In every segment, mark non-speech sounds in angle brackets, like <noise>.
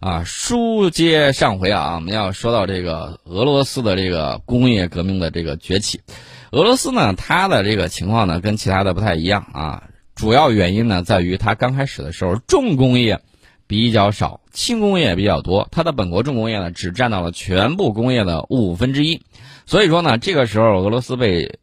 啊，书接上回啊，我们要说到这个俄罗斯的这个工业革命的这个崛起。俄罗斯呢，它的这个情况呢，跟其他的不太一样啊。主要原因呢，在于它刚开始的时候，重工业比较少，轻工业比较多。它的本国重工业呢，只占到了全部工业的五分之一。所以说呢，这个时候俄罗斯被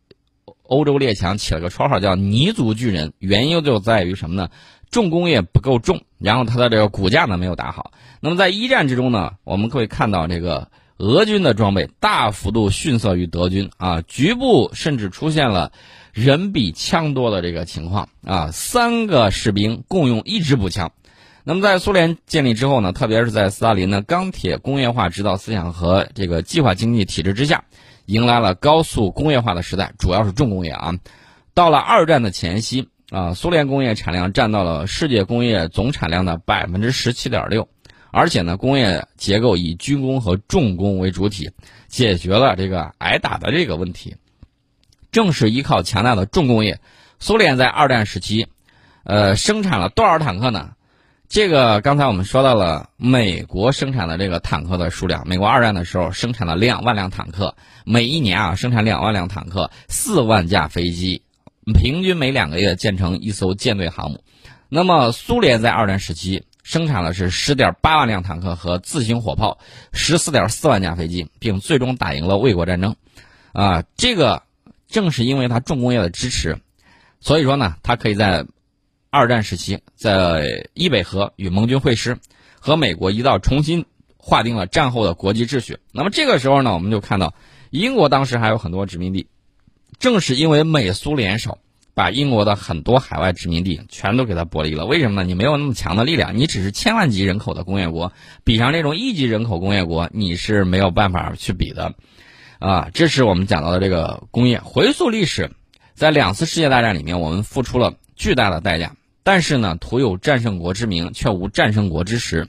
欧洲列强起了个绰号叫“泥足巨人”，原因就在于什么呢？重工业不够重，然后它的这个骨架呢没有打好。那么在一战之中呢，我们可以看到这个俄军的装备大幅度逊色于德军啊，局部甚至出现了人比枪多的这个情况啊，三个士兵共用一支步枪。那么在苏联建立之后呢，特别是在斯大林的钢铁工业化指导思想和这个计划经济体制之下，迎来了高速工业化的时代，主要是重工业啊。到了二战的前夕。啊，苏联工业产量占到了世界工业总产量的百分之十七点六，而且呢，工业结构以军工和重工为主体，解决了这个挨打的这个问题。正是依靠强大的重工业，苏联在二战时期，呃，生产了多少坦克呢？这个刚才我们说到了美国生产的这个坦克的数量，美国二战的时候生产了两万辆坦克，每一年啊生产两万辆坦克，四万架飞机。平均每两个月建成一艘舰队航母，那么苏联在二战时期生产的是十点八万辆坦克和自行火炮，十四点四万架飞机，并最终打赢了卫国战争。啊，这个正是因为它重工业的支持，所以说呢，它可以在二战时期在伊北河与盟军会师，和美国一道重新划定了战后的国际秩序。那么这个时候呢，我们就看到英国当时还有很多殖民地。正是因为美苏联手，把英国的很多海外殖民地全都给它剥离了。为什么呢？你没有那么强的力量，你只是千万级人口的工业国，比上这种亿级人口工业国，你是没有办法去比的。啊，这是我们讲到的这个工业。回溯历史，在两次世界大战里面，我们付出了巨大的代价，但是呢，徒有战胜国之名，却无战胜国之实。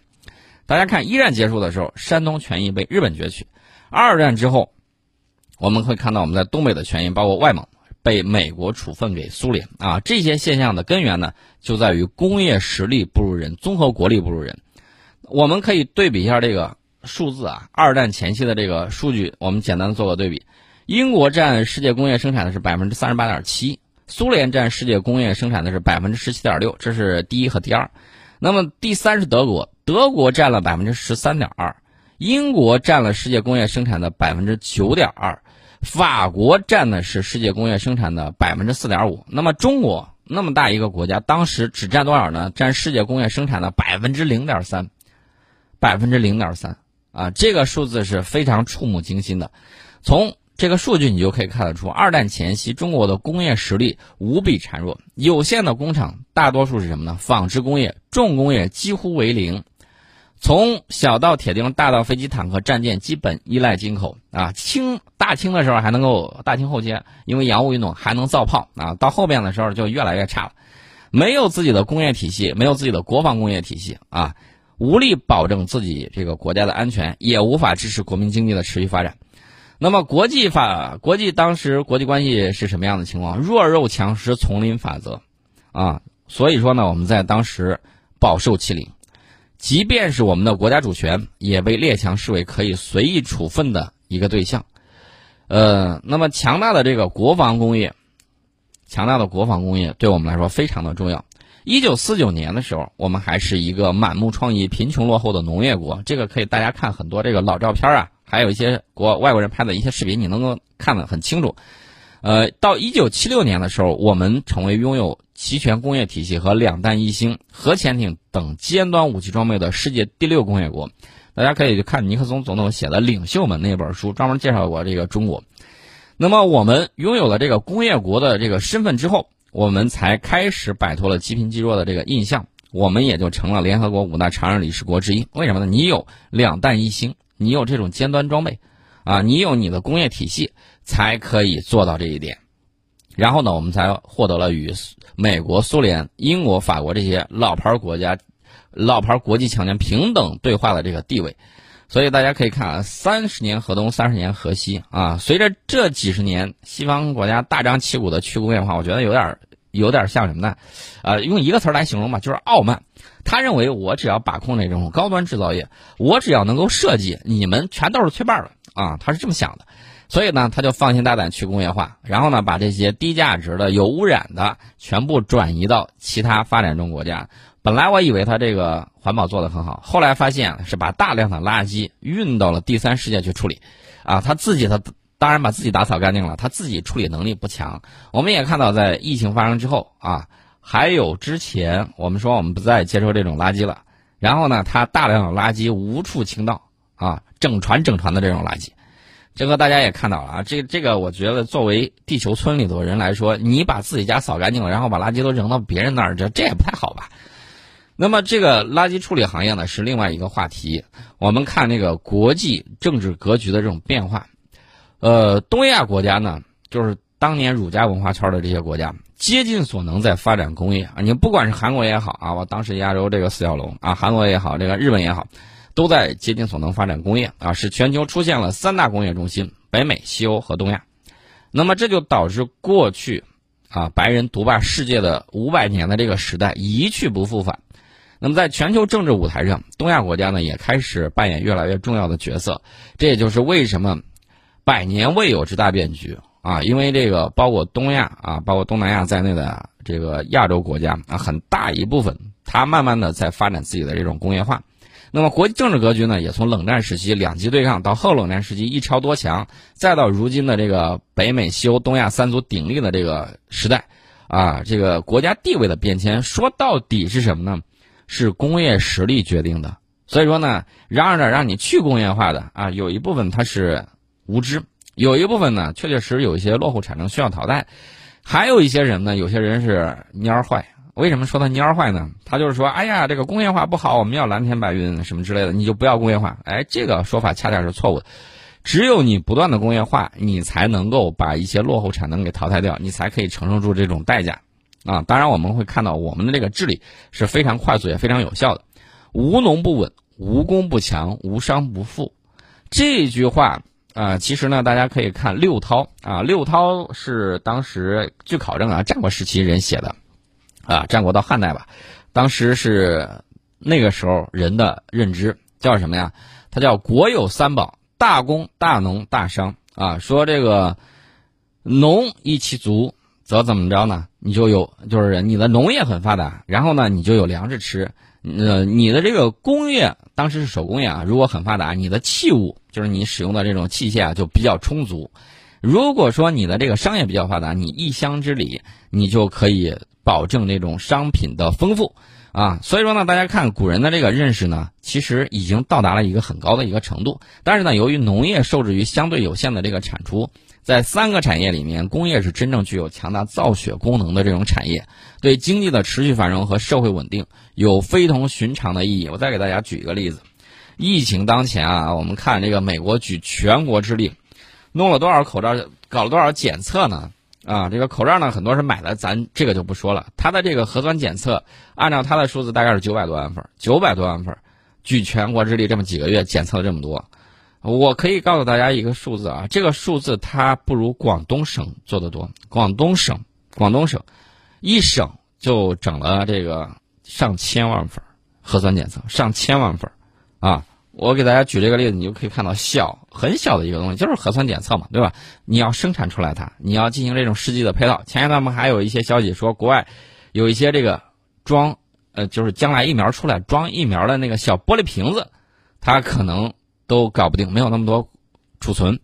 大家看，一战结束的时候，山东权益被日本攫取；二战之后。我们会看到，我们在东北的权益，包括外蒙，被美国处分给苏联啊。这些现象的根源呢，就在于工业实力不如人，综合国力不如人。我们可以对比一下这个数字啊，二战前期的这个数据，我们简单做个对比。英国占世界工业生产的是百分之三十八点七，苏联占世界工业生产的是百分之十七点六，这是第一和第二。那么第三是德国，德国占了百分之十三点二，英国占了世界工业生产的百分之九点二。法国占的是世界工业生产的百分之四点五，那么中国那么大一个国家，当时只占多少呢？占世界工业生产的百分之零点三，百分之零点三啊！这个数字是非常触目惊心的。从这个数据你就可以看得出，二战前夕中国的工业实力无比孱弱，有限的工厂大多数是什么呢？纺织工业、重工业几乎为零。从小到铁钉，大到飞机、坦克、战舰，基本依赖进口啊。清大清的时候还能够大清后期，因为洋务运动还能造炮啊。到后边的时候就越来越差了，没有自己的工业体系，没有自己的国防工业体系啊，无力保证自己这个国家的安全，也无法支持国民经济的持续发展。那么国际法、国际当时国际关系是什么样的情况？弱肉强食、丛林法则啊。所以说呢，我们在当时饱受欺凌。即便是我们的国家主权，也被列强视为可以随意处分的一个对象。呃，那么强大的这个国防工业，强大的国防工业对我们来说非常的重要。一九四九年的时候，我们还是一个满目疮痍、贫穷落后的农业国。这个可以大家看很多这个老照片啊，还有一些国外国人拍的一些视频，你能够看得很清楚。呃，到一九七六年的时候，我们成为拥有齐全工业体系和两弹一星、核潜艇等尖端武器装备的世界第六工业国。大家可以去看尼克松总统写的《领袖们》那本书，专门介绍过这个中国。那么，我们拥有了这个工业国的这个身份之后，我们才开始摆脱了积贫积弱的这个印象，我们也就成了联合国五大常任理事国之一。为什么呢？你有两弹一星，你有这种尖端装备。啊，你有你的工业体系，才可以做到这一点。然后呢，我们才获得了与美国、苏联、英国、法国这些老牌国家、老牌国际强权平等对话的这个地位。所以大家可以看啊，三十年河东，三十年河西啊。随着这几十年西方国家大张旗鼓的去工业化，我觉得有点有点像什么呢？呃，用一个词儿来形容吧，就是傲慢。他认为我只要把控这种高端制造业，我只要能够设计，你们全都是缺半了啊！他是这么想的，所以呢，他就放心大胆去工业化，然后呢，把这些低价值的、有污染的全部转移到其他发展中国家。本来我以为他这个环保做得很好，后来发现是把大量的垃圾运到了第三世界去处理，啊，他自己他当然把自己打扫干净了，他自己处理能力不强。我们也看到，在疫情发生之后啊。还有之前我们说我们不再接收这种垃圾了，然后呢，他大量的垃圾无处倾倒啊，整船整船的这种垃圾，这个大家也看到了啊。这这个我觉得作为地球村里头人来说，你把自己家扫干净了，然后把垃圾都扔到别人那儿，这这也不太好吧？那么这个垃圾处理行业呢是另外一个话题。我们看那个国际政治格局的这种变化，呃，东亚国家呢，就是当年儒家文化圈的这些国家。竭尽所能在发展工业啊！你不管是韩国也好啊，我当时亚洲这个四小龙啊，韩国也好，这个日本也好，都在竭尽所能发展工业啊，使全球出现了三大工业中心：北美、西欧和东亚。那么这就导致过去啊白人独霸世界的五百年的这个时代一去不复返。那么在全球政治舞台上，东亚国家呢也开始扮演越来越重要的角色。这也就是为什么百年未有之大变局。啊，因为这个包括东亚啊，包括东南亚在内的这个亚洲国家啊，很大一部分，它慢慢的在发展自己的这种工业化。那么国际政治格局呢，也从冷战时期两极对抗到后冷战时期一超多强，再到如今的这个北美、西欧、东亚三足鼎立的这个时代，啊，这个国家地位的变迁，说到底是什么呢？是工业实力决定的。所以说呢，嚷着让你去工业化的啊，有一部分它是无知。有一部分呢，确确实实有一些落后产能需要淘汰，还有一些人呢，有些人是蔫坏。为什么说他蔫坏呢？他就是说，哎呀，这个工业化不好，我们要蓝天白云什么之类的，你就不要工业化。哎，这个说法恰恰是错误的。只有你不断的工业化，你才能够把一些落后产能给淘汰掉，你才可以承受住这种代价。啊，当然我们会看到我们的这个治理是非常快速也非常有效的。无农不稳，无工不强，无商不富。这句话。啊，其实呢，大家可以看六韬啊，六韬是当时据考证啊，战国时期人写的，啊，战国到汉代吧，当时是那个时候人的认知叫什么呀？它叫国有三宝：大工、大农、大商啊。说这个农一其足，则怎么着呢？你就有，就是你的农业很发达，然后呢，你就有粮食吃。呃，你的这个工业当时是手工业啊，如果很发达，你的器物就是你使用的这种器械啊就比较充足。如果说你的这个商业比较发达，你一乡之里你就可以保证这种商品的丰富啊。所以说呢，大家看古人的这个认识呢，其实已经到达了一个很高的一个程度。但是呢，由于农业受制于相对有限的这个产出。在三个产业里面，工业是真正具有强大造血功能的这种产业，对经济的持续繁荣和社会稳定有非同寻常的意义。我再给大家举一个例子：疫情当前啊，我们看这个美国举全国之力，弄了多少口罩，搞了多少检测呢？啊，这个口罩呢，很多是买的，咱这个就不说了。它的这个核酸检测，按照它的数字，大概是九百多万份，九百多万份，举全国之力这么几个月检测了这么多。我可以告诉大家一个数字啊，这个数字它不如广东省做的多。广东省，广东省，一省就整了这个上千万份核酸检测，上千万份啊！我给大家举这个例子，你就可以看到小很小的一个东西，就是核酸检测嘛，对吧？你要生产出来它，你要进行这种试剂的配套。前一段我们还有一些消息说，国外有一些这个装呃，就是将来疫苗出来装疫苗的那个小玻璃瓶子，它可能。都搞不定，没有那么多储存，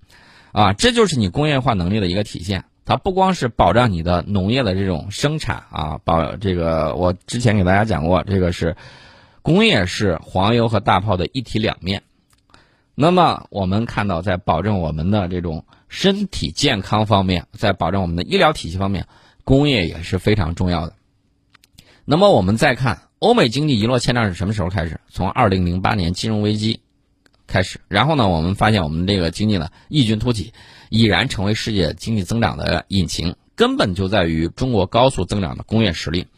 啊，这就是你工业化能力的一个体现。它不光是保障你的农业的这种生产啊，保这个我之前给大家讲过，这个是工业是黄油和大炮的一体两面。那么我们看到，在保证我们的这种身体健康方面，在保证我们的医疗体系方面，工业也是非常重要的。那么我们再看欧美经济一落千丈是什么时候开始？从二零零八年金融危机。开始，然后呢，我们发现我们这个经济呢异军突起，已然成为世界经济增长的引擎，根本就在于中国高速增长的工业实力。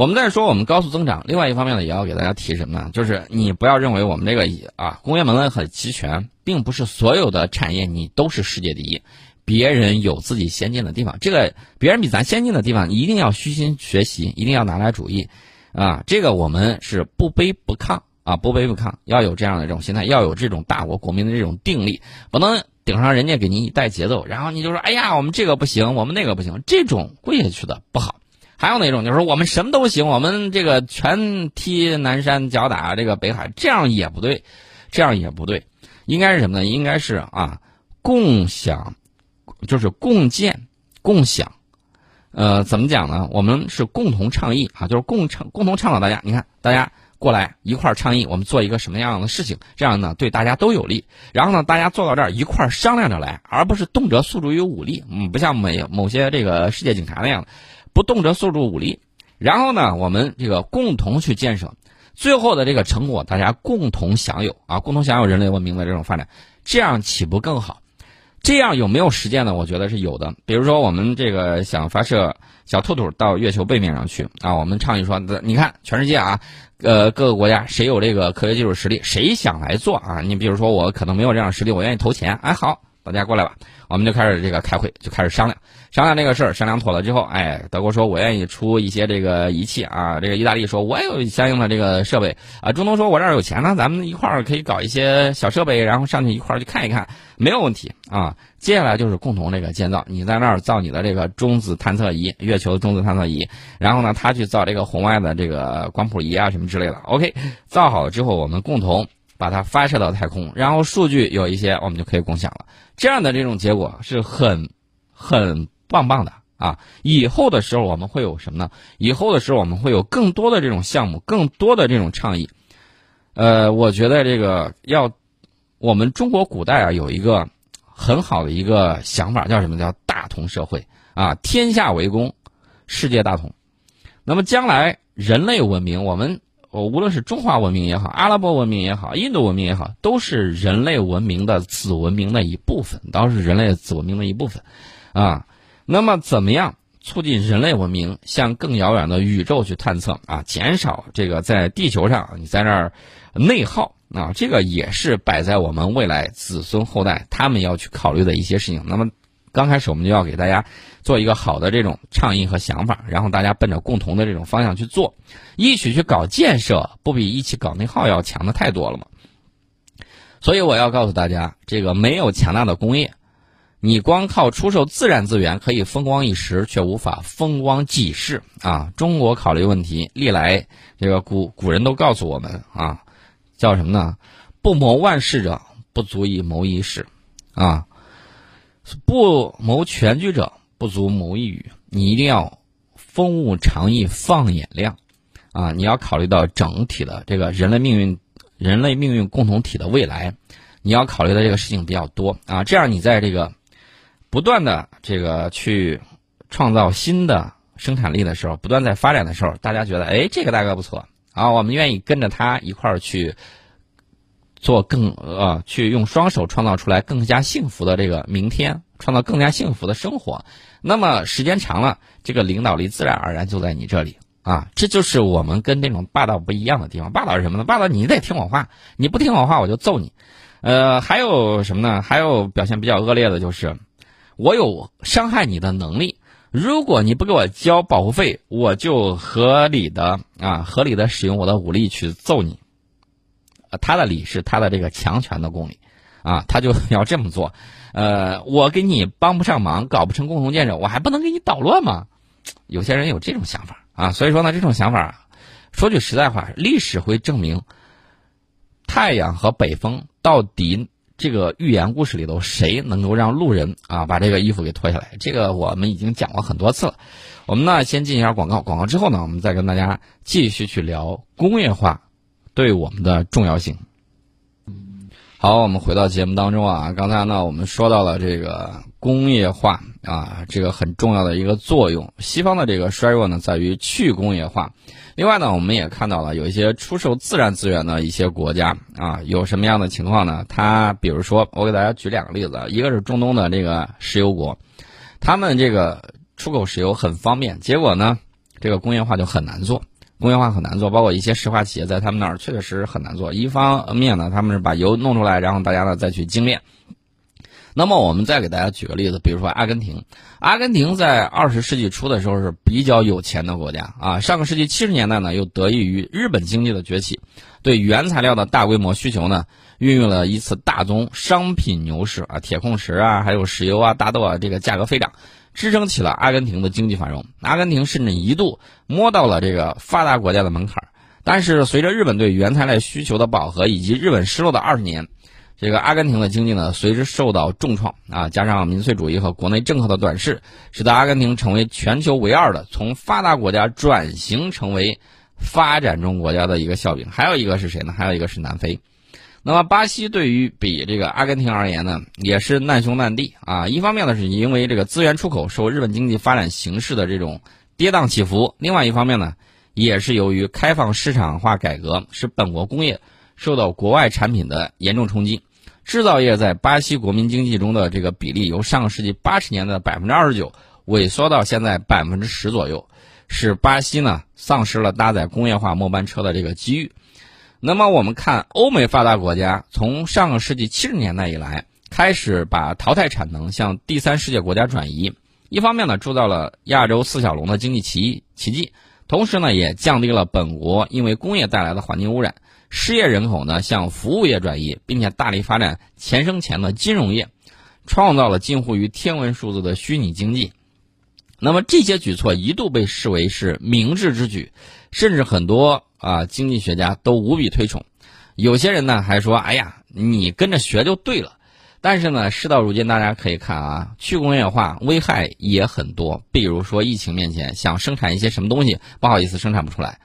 我们在说我们高速增长，另外一方面呢，也要给大家提什么呢？就是你不要认为我们这个啊工业门类很齐全，并不是所有的产业你都是世界第一。别人有自己先进的地方，这个别人比咱先进的地方，一定要虚心学习，一定要拿来主义，啊，这个我们是不卑不亢啊，不卑不亢，要有这样的这种心态，要有这种大国国民的这种定力，不能顶上人家给你带节奏，然后你就说，哎呀，我们这个不行，我们那个不行，这种跪下去的不好。还有那种就是说我们什么都行，我们这个全踢南山脚打这个北海，这样也不对，这样也不对，应该是什么呢？应该是啊，共享，就是共建、共享，呃，怎么讲呢？我们是共同倡议啊，就是共倡、共同倡导大家，你看大家过来一块儿倡议，我们做一个什么样的事情，这样呢对大家都有利。然后呢，大家做到这儿一块儿商量着来，而不是动辄诉诸于武力，嗯，不像某某些这个世界警察那样。不动辄诉诸武力，然后呢，我们这个共同去建设，最后的这个成果大家共同享有啊，共同享有人类文明的这种发展，这样岂不更好？这样有没有实践呢？我觉得是有的。比如说，我们这个想发射小兔兔到月球背面上去啊，我们倡议说，你看全世界啊，呃，各个国家谁有这个科学技术实力，谁想来做啊？你比如说，我可能没有这样实力，我愿意投钱，哎，好，大家过来吧，我们就开始这个开会，就开始商量。商量这个事儿，商量妥了之后，哎，德国说我愿意出一些这个仪器啊，这个意大利说我也有相应的这个设备啊，中东说我这儿有钱呢，咱们一块儿可以搞一些小设备，然后上去一块儿去看一看，没有问题啊。接下来就是共同这个建造，你在那儿造你的这个中子探测仪，月球中子探测仪，然后呢，他去造这个红外的这个光谱仪啊什么之类的。OK，造好了之后，我们共同把它发射到太空，然后数据有一些，我们就可以共享了。这样的这种结果是很很。棒棒的啊！以后的时候我们会有什么呢？以后的时候我们会有更多的这种项目，更多的这种倡议。呃，我觉得这个要我们中国古代啊有一个很好的一个想法，叫什么叫大同社会啊？天下为公，世界大同。那么将来人类文明，我们无论是中华文明也好，阿拉伯文明也好，印度文明也好，都是人类文明的子文明的一部分，都是人类子文明的一部分啊。那么，怎么样促进人类文明向更遥远的宇宙去探测啊？减少这个在地球上你在那儿内耗啊？这个也是摆在我们未来子孙后代他们要去考虑的一些事情。那么，刚开始我们就要给大家做一个好的这种倡议和想法，然后大家奔着共同的这种方向去做，一起去搞建设，不比一起搞内耗要强的太多了吗？所以我要告诉大家，这个没有强大的工业。你光靠出售自然资源可以风光一时，却无法风光几世啊！中国考虑问题历来，这个古古人都告诉我们啊，叫什么呢？不谋万世者，不足以谋一事，啊，不谋全局者，不足谋一语。你一定要风物长宜放眼量，啊，你要考虑到整体的这个人类命运、人类命运共同体的未来，你要考虑的这个事情比较多啊，这样你在这个。不断的这个去创造新的生产力的时候，不断在发展的时候，大家觉得哎，这个大哥不错啊，我们愿意跟着他一块儿去做更呃，去用双手创造出来更加幸福的这个明天，创造更加幸福的生活。那么时间长了，这个领导力自然而然就在你这里啊。这就是我们跟这种霸道不一样的地方。霸道是什么呢？霸道你得听我话，你不听我话我就揍你。呃，还有什么呢？还有表现比较恶劣的就是。我有伤害你的能力，如果你不给我交保护费，我就合理的啊，合理的使用我的武力去揍你。他的理是他的这个强权的公理，啊，他就 <laughs> 要这么做。呃，我给你帮不上忙，搞不成共同建设，我还不能给你捣乱吗？有些人有这种想法啊，所以说呢，这种想法，说句实在话，历史会证明，太阳和北风到底。这个寓言故事里头，谁能够让路人啊把这个衣服给脱下来？这个我们已经讲过很多次了。我们呢先进一下广告，广告之后呢，我们再跟大家继续去聊工业化对我们的重要性。好，我们回到节目当中啊，刚才呢我们说到了这个工业化啊，这个很重要的一个作用。西方的这个衰弱呢，在于去工业化。另外呢，我们也看到了有一些出售自然资源的一些国家啊，有什么样的情况呢？它比如说，我给大家举两个例子，一个是中东的这个石油国，他们这个出口石油很方便，结果呢，这个工业化就很难做。工业化很难做，包括一些石化企业在他们那儿确确实很难做。一方面呢，他们是把油弄出来，然后大家呢再去精炼；那么我们再给大家举个例子，比如说阿根廷，阿根廷在二十世纪初的时候是比较有钱的国家啊。上个世纪七十年代呢，又得益于日本经济的崛起，对原材料的大规模需求呢，孕育了一次大宗商品牛市啊，铁矿石啊，还有石油啊、大豆啊，这个价格飞涨，支撑起了阿根廷的经济繁荣。阿根廷甚至一度摸到了这个发达国家的门槛，但是随着日本对原材料需求的饱和，以及日本失落的二十年。这个阿根廷的经济呢，随之受到重创啊，加上民粹主义和国内政客的短视，使得阿根廷成为全球唯二的从发达国家转型成为发展中国家的一个笑柄。还有一个是谁呢？还有一个是南非。那么巴西对于比这个阿根廷而言呢，也是难兄难弟啊。一方面呢，是因为这个资源出口受日本经济发展形势的这种跌宕起伏；另外一方面呢，也是由于开放市场化改革，使本国工业受到国外产品的严重冲击。制造业在巴西国民经济中的这个比例由上个世纪八十年的百分之二十九萎缩到现在百分之十左右，使巴西呢丧失了搭载工业化末班车的这个机遇。那么我们看欧美发达国家从上个世纪七十年代以来开始把淘汰产能向第三世界国家转移，一方面呢铸造了亚洲四小龙的经济奇奇迹，同时呢也降低了本国因为工业带来的环境污染。失业人口呢向服务业转移，并且大力发展钱生钱的金融业，创造了近乎于天文数字的虚拟经济。那么这些举措一度被视为是明智之举，甚至很多啊经济学家都无比推崇。有些人呢还说：“哎呀，你跟着学就对了。”但是呢，事到如今，大家可以看啊，去工业化危害也很多。比如说疫情面前，想生产一些什么东西，不好意思，生产不出来。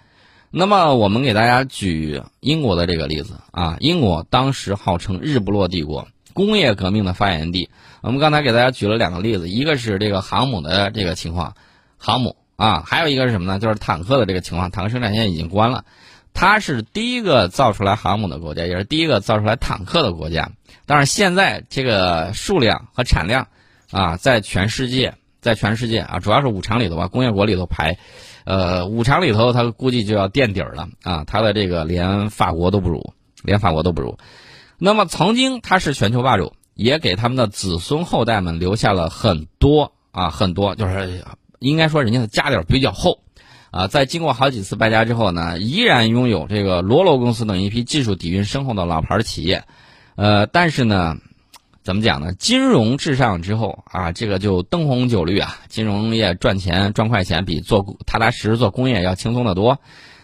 那么我们给大家举英国的这个例子啊，英国当时号称日不落帝国，工业革命的发源地。我们刚才给大家举了两个例子，一个是这个航母的这个情况，航母啊，还有一个是什么呢？就是坦克的这个情况，坦克生产线已经关了。它是第一个造出来航母的国家，也是第一个造出来坦克的国家。但是现在这个数量和产量啊，在全世界，在全世界啊，主要是五常里头吧，工业国里头排。呃，五常里头，它估计就要垫底儿了啊！它的这个连法国都不如，连法国都不如。那么，曾经他是全球霸主，也给他们的子孙后代们留下了很多啊，很多，就是应该说人家的家底儿比较厚啊。在经过好几次败家之后呢，依然拥有这个罗罗公司等一批技术底蕴深厚的老牌企业。呃，但是呢。怎么讲呢？金融至上之后啊，这个就灯红酒绿啊，金融业赚钱赚快钱比做踏踏实实做工业要轻松的多，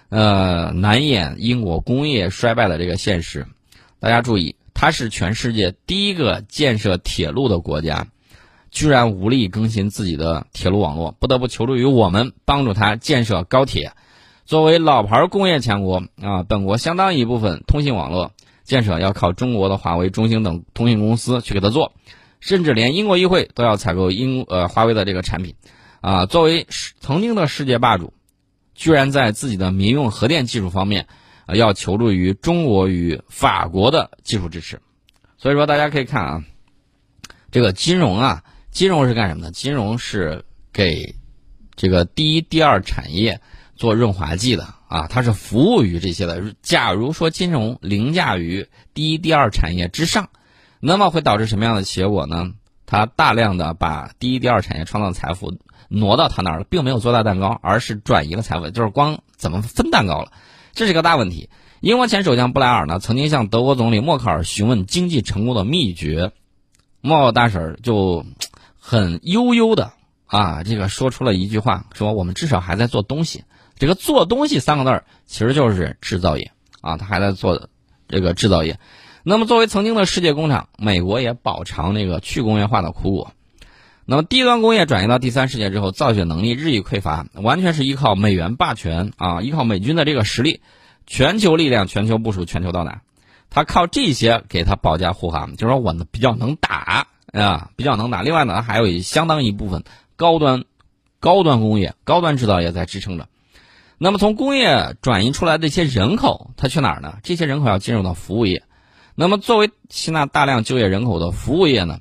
呃，难掩英国工业衰败的这个现实。大家注意，它是全世界第一个建设铁路的国家，居然无力更新自己的铁路网络，不得不求助于我们帮助它建设高铁。作为老牌工业强国啊，本国相当一部分通信网络。建设要靠中国的华为、中兴等通信公司去给他做，甚至连英国议会都要采购英呃华为的这个产品，啊，作为曾经的世界霸主，居然在自己的民用核电技术方面，啊，要求助于中国与法国的技术支持。所以说，大家可以看啊，这个金融啊，金融是干什么的？金融是给这个第一、第二产业做润滑剂的。啊，它是服务于这些的。假如说金融凌驾于第一、第二产业之上，那么会导致什么样的结果呢？它大量的把第一、第二产业创造财富挪到它那儿了，并没有做大蛋糕，而是转移了财富，就是光怎么分蛋糕了，这是个大问题。英国前首相布莱尔呢，曾经向德国总理默克尔询问经济成功的秘诀，默克尔大婶就很悠悠的啊，这个说出了一句话，说我们至少还在做东西。这个做东西三个字儿，其实就是制造业啊，他还在做这个制造业。那么，作为曾经的世界工厂，美国也饱尝那个去工业化的苦果。那么，低端工业转移到第三世界之后，造血能力日益匮乏，完全是依靠美元霸权啊，依靠美军的这个实力，全球力量、全球部署、全球到达，他靠这些给他保驾护航，就是说我呢比较能打啊，比较能打。另外呢，还有一相当一部分高端、高端工业、高端制造业在支撑着。那么从工业转移出来的一些人口，他去哪儿呢？这些人口要进入到服务业。那么作为吸纳大量就业人口的服务业呢，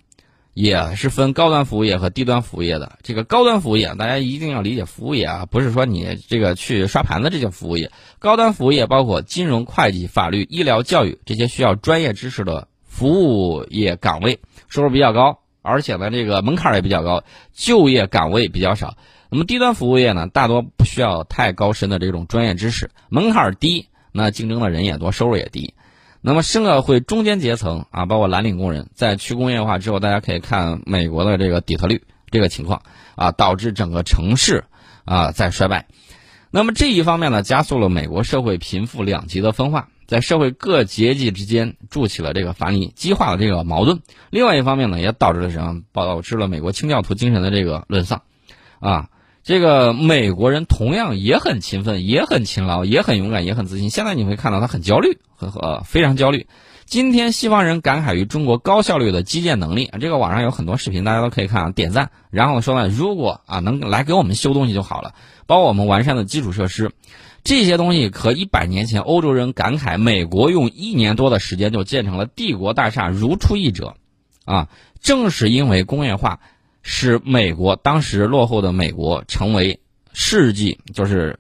也是分高端服务业和低端服务业的。这个高端服务业，大家一定要理解服务业啊，不是说你这个去刷盘子这些服务业。高端服务业包括金融、会计、法律、医疗、教育这些需要专业知识的服务业岗位，收入比较高，而且呢，这个门槛也比较高，就业岗位比较少。那么低端服务业呢，大多不需要太高深的这种专业知识，门槛低，那竞争的人也多，收入也低。那么社会中间阶层啊，包括蓝领工人，在去工业化之后，大家可以看美国的这个底特律这个情况啊，导致整个城市啊在衰败。那么这一方面呢，加速了美国社会贫富两极的分化，在社会各阶级之间筑起了这个藩篱，激化了这个矛盾。另外一方面呢，也导致了什么？导致了美国清教徒精神的这个沦丧，啊，这个美国人同样也很勤奋，也很勤劳，也很勇敢，也很自信。现在你会看到他很焦虑，很呃非常焦虑。今天西方人感慨于中国高效率的基建能力，这个网上有很多视频，大家都可以看啊，点赞。然后说呢，如果啊能来给我们修东西就好了，包括我们完善的基础设施，这些东西和一百年前欧洲人感慨美国用一年多的时间就建成了帝国大厦如出一辙，啊，正是因为工业化，使美国当时落后的美国成为世纪就是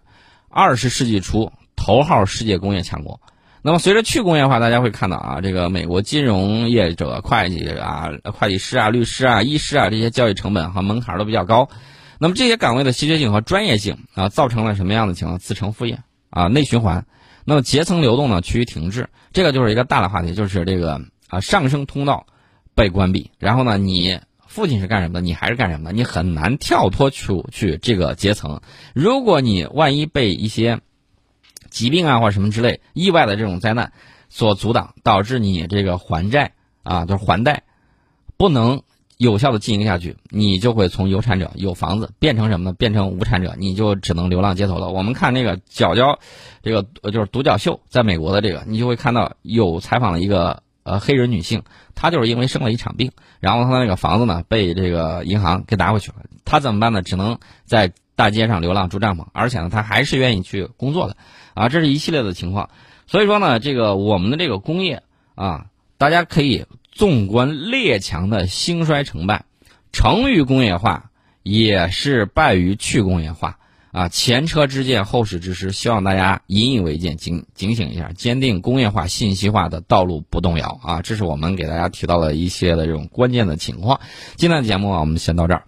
二十世纪初头号世界工业强国。那么，随着去工业化，大家会看到啊，这个美国金融业者、会计啊、会计师啊、律师啊、医师啊这些交易成本和门槛都比较高。那么这些岗位的稀缺性和专业性啊，造成了什么样的情况？自成副业啊，内循环。那么阶层流动呢，趋于停滞。这个就是一个大的话题，就是这个啊上升通道被关闭。然后呢，你父亲是干什么的？你还是干什么的？你很难跳脱出去这个阶层。如果你万一被一些疾病啊，或者什么之类意外的这种灾难所阻挡，导致你这个还债啊，就是还贷不能有效的进行下去，你就会从有产者有房子变成什么呢？变成无产者，你就只能流浪街头了。我们看那个角角，这个就是独角秀，在美国的这个，你就会看到有采访了一个呃黑人女性，她就是因为生了一场病，然后她那个房子呢被这个银行给拿回去了，她怎么办呢？只能在大街上流浪住帐篷，而且呢，她还是愿意去工作的。啊，这是一系列的情况，所以说呢，这个我们的这个工业啊，大家可以纵观列强的兴衰成败，成于工业化，也是败于去工业化啊。前车之鉴，后事之师，希望大家引以为鉴，警警醒一下，坚定工业化、信息化的道路不动摇啊。这是我们给大家提到的一些的这种关键的情况。今天的节目啊，我们先到这儿。